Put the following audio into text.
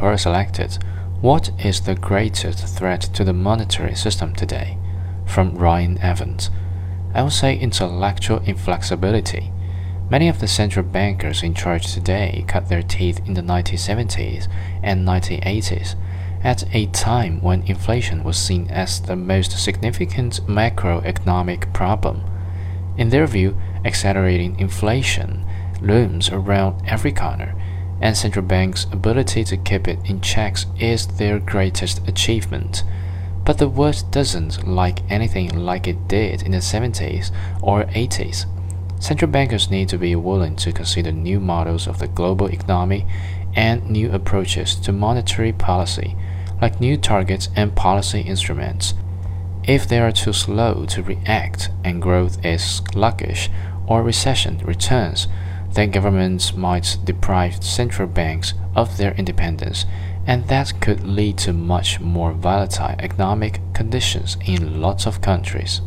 or selected, What is the greatest threat to the monetary system today? From Ryan Evans. I would say intellectual inflexibility. Many of the central bankers in charge today cut their teeth in the 1970s and 1980s, at a time when inflation was seen as the most significant macroeconomic problem. In their view, accelerating inflation looms around every corner, and central banks' ability to keep it in checks is their greatest achievement. But the world doesn't like anything like it did in the 70s or 80s. Central bankers need to be willing to consider new models of the global economy and new approaches to monetary policy, like new targets and policy instruments. If they are too slow to react and growth is sluggish or recession returns, then governments might deprive central banks of their independence, and that could lead to much more volatile economic conditions in lots of countries.